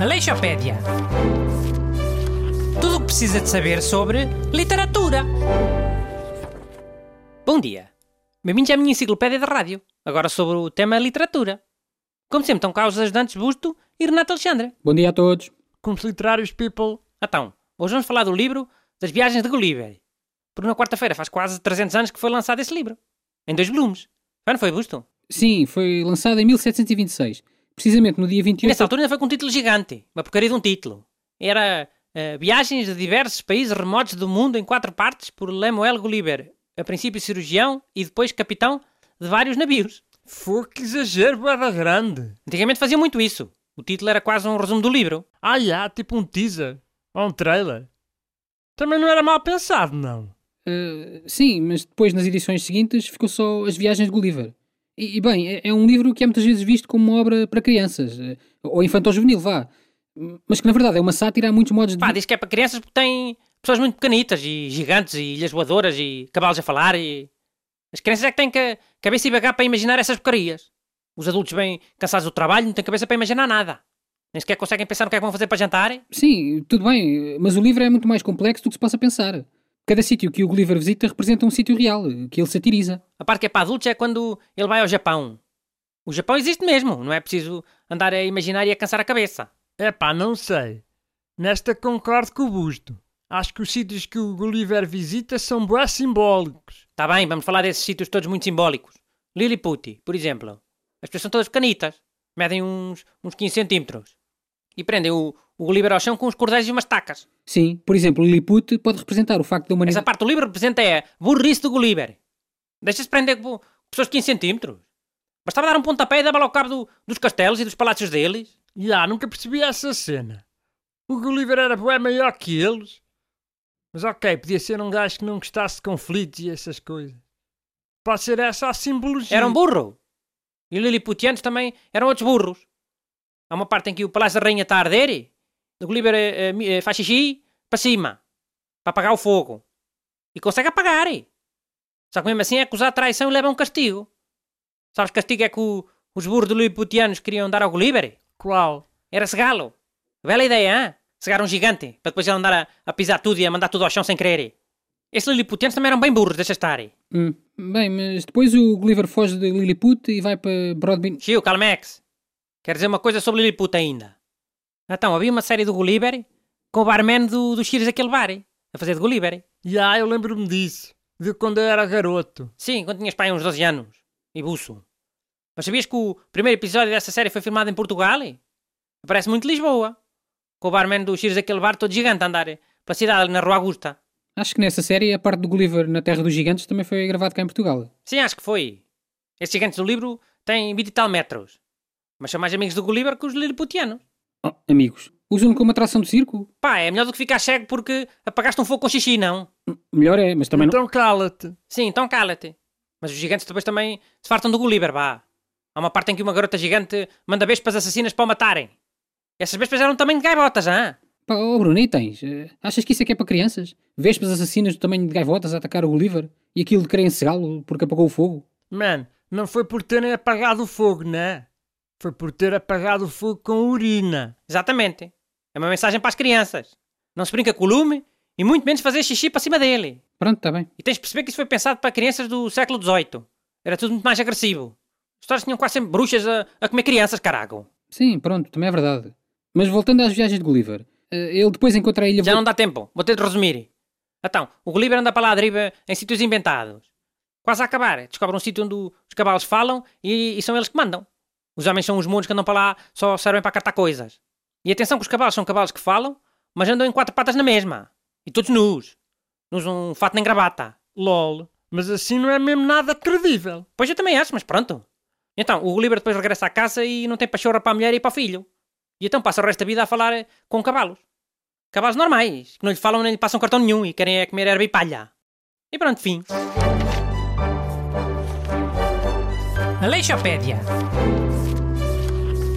Aleixopédia. Tudo o que precisa de saber sobre literatura. Bom dia. Bem-vindos à minha enciclopédia de rádio. Agora sobre o tema literatura. Como sempre, estão cá os ajudantes Busto e Renato Alexandre. Bom dia a todos. Como literários, people. Então, hoje vamos falar do livro Das Viagens de Gulliver. Porque na quarta-feira faz quase 300 anos que foi lançado esse livro. Em dois volumes. Já não foi, Busto? Sim, foi lançado em 1726. Precisamente no dia E 28... nessa altura ainda foi com um título gigante. Uma porcaria de um título. Era eh, Viagens de diversos países remotos do mundo em quatro partes por Lemuel Gulliver. A princípio cirurgião e depois capitão de vários navios. Foi que exagero, bada grande. Antigamente fazia muito isso. O título era quase um resumo do livro. Ah, já, tipo um teaser. Ou um trailer. Também não era mal pensado, não. Eh, sim, mas depois nas edições seguintes ficou só As Viagens de Gulliver. E, e, bem, é, é um livro que é muitas vezes visto como uma obra para crianças. eh, ou infantil-juvenil, vá. Mas que na verdade é uma sátira a muitos modos de... Pá, diz que é para crianças porque tem pessoas muito pequenitas e gigantes e ilhas voadoras e cavalos a falar e... As crianças é que têm que cabeça e bagar para imaginar essas porcarias. Os adultos bem cansados do trabalho não têm cabeça para imaginar nada. Nem sequer conseguem pensar no que é que vão fazer para jantar. Sim, tudo bem, mas o livro é muito mais complexo do que se possa pensar. Cada sítio que o Gulliver visita representa um sítio real, que ele satiriza. A parte que é para adultos é quando ele vai ao Japão. O Japão existe mesmo, não é preciso andar a imaginar e a cansar a cabeça. É pá, não sei. Nesta concordo com o Busto. Acho que os sítios que o Gulliver visita são bué simbólicos. Está bem, vamos falar desses sítios todos muito simbólicos. Lilliput, por exemplo. As pessoas são todas pequenitas. Medem uns, uns 15 centímetros. E prendem o, o Gulliver ao chão com uns cordéis e umas tacas. Sim, por exemplo, Lilliput pode representar o facto da Essa humanidade... parte do livro representa é a burrice do Gulliver. Deixa-se prender com pessoas de 15 centímetros. Bastava dar um pontapé e dava ao cabo do- dos castelos e dos palácios deles. Já, nunca percebi essa cena. O Gulliver era bué maior que eles. Mas ok, podia ser um gajo que não gostasse de conflitos e essas coisas. Pode ser essa a simbologia. Era um burro. E os liliputianos também eram outros burros. Há uma parte em que o Palácio da Rainha está a arder e o Gulliver eh, eh, mi- eh, faz xixi para cima. Para apagar o fogo. E consegue apagar. Só que mesmo assim é acusado de traição e leva um castigo. Sabes que castigo é que o- os burros do liliputianos queriam dar ao Gulliver? Qual? Era cegá-lo. Bela ideia, hein? Cegar um gigante, para depois ele andar a, a pisar tudo e a mandar tudo ao chão sem querer. Esses liliputianos também eram bem burros, deixa estar. Hum, bem, mas depois o Gulliver foge de Lilliput e vai para Broadbean... Chiu, Calmex. Quer dizer uma coisa sobre Lilliput ainda. Então, havia uma série do Gulliver com o barman do, do Cheers daquele bar, a fazer de Gulliver. Já, eu lembro-me disso. De quando eu era garoto. Sim, quando tinhas pai uns 12 anos. E buço. Mas sabias que o primeiro episódio dessa série foi filmado em Portugal? Parece muito Lisboa. Com o barman do Cheers daquele bar todo gigante a andar pela cidade ali na Rua Augusta. Acho que nessa série a parte do Gulliver na Terra dos Gigantes também foi gravado cá em Portugal. Sim, acho que foi. Esses gigantes do livro têm 20 e tal metros. Mas são mais amigos do Gulliver que os liliputianos. Oh, amigos, usam-no como atração de circo? Pá, é melhor do que ficar cego porque apagaste um fogo com xixi, não? Melhor é, mas também não... Então cala-te. Sim, então cala-te. Mas os gigantes depois também se fartam do Gulliver, vá. Há uma parte em que uma garota gigante manda vespas assassinas para o matarem. Essas vespas eram também de gaivotas, hã? Pá, oh Bruno, e tens? Eh, Achas que isso é que é para crianças? Vespas assassinas do tamanho de gaivotas a atacar o Gulliver? E aquilo de querem cegá-lo porque apagou o fogo? Man, não foi por terem apagado o fogo, né? Foi por ter apagado o fogo com urina. Exatamente. É uma mensagem para as crianças. Não se brinca com o lume e muito menos fazer xixi para cima dele. Pronto, está bem. E tens de perceber que isso foi pensado para crianças do século XVIII. Era tudo muito mais agressivo. As histórias tinham quase sempre bruxas a, a comer crianças, carago. Sim, pronto, também é verdade. Mas voltando às viagens de Gulliver, eh, ele depois encontra a ilha... Já não dá tempo. Vou ter de resumir. Então, o Gulliver anda para lá à deriva em sítios inventados. Quase a acabar. Descobre um sítio onde os cavalos falam e, e são eles que mandam. Os homens são os mundos que andam para lá, só servem para catar coisas. E atenção que os cavalos são cavalos que falam, mas andam em quatro patas na mesma. E todos nus. Nus um fato nem gravata. LOL. Mas assim não é mesmo nada credível. Pois eu também acho, mas pronto. Então, o Gulliver depois regressa à casa e não tem pachorra para a mulher e para o filho. E então passa o resto da vida a falar eh, com cavalos. Cavalos normais, que não lhe falam nem lhe passam cartão nenhum e querem é comer erva e palha. E pronto, fim. Aleixopédia.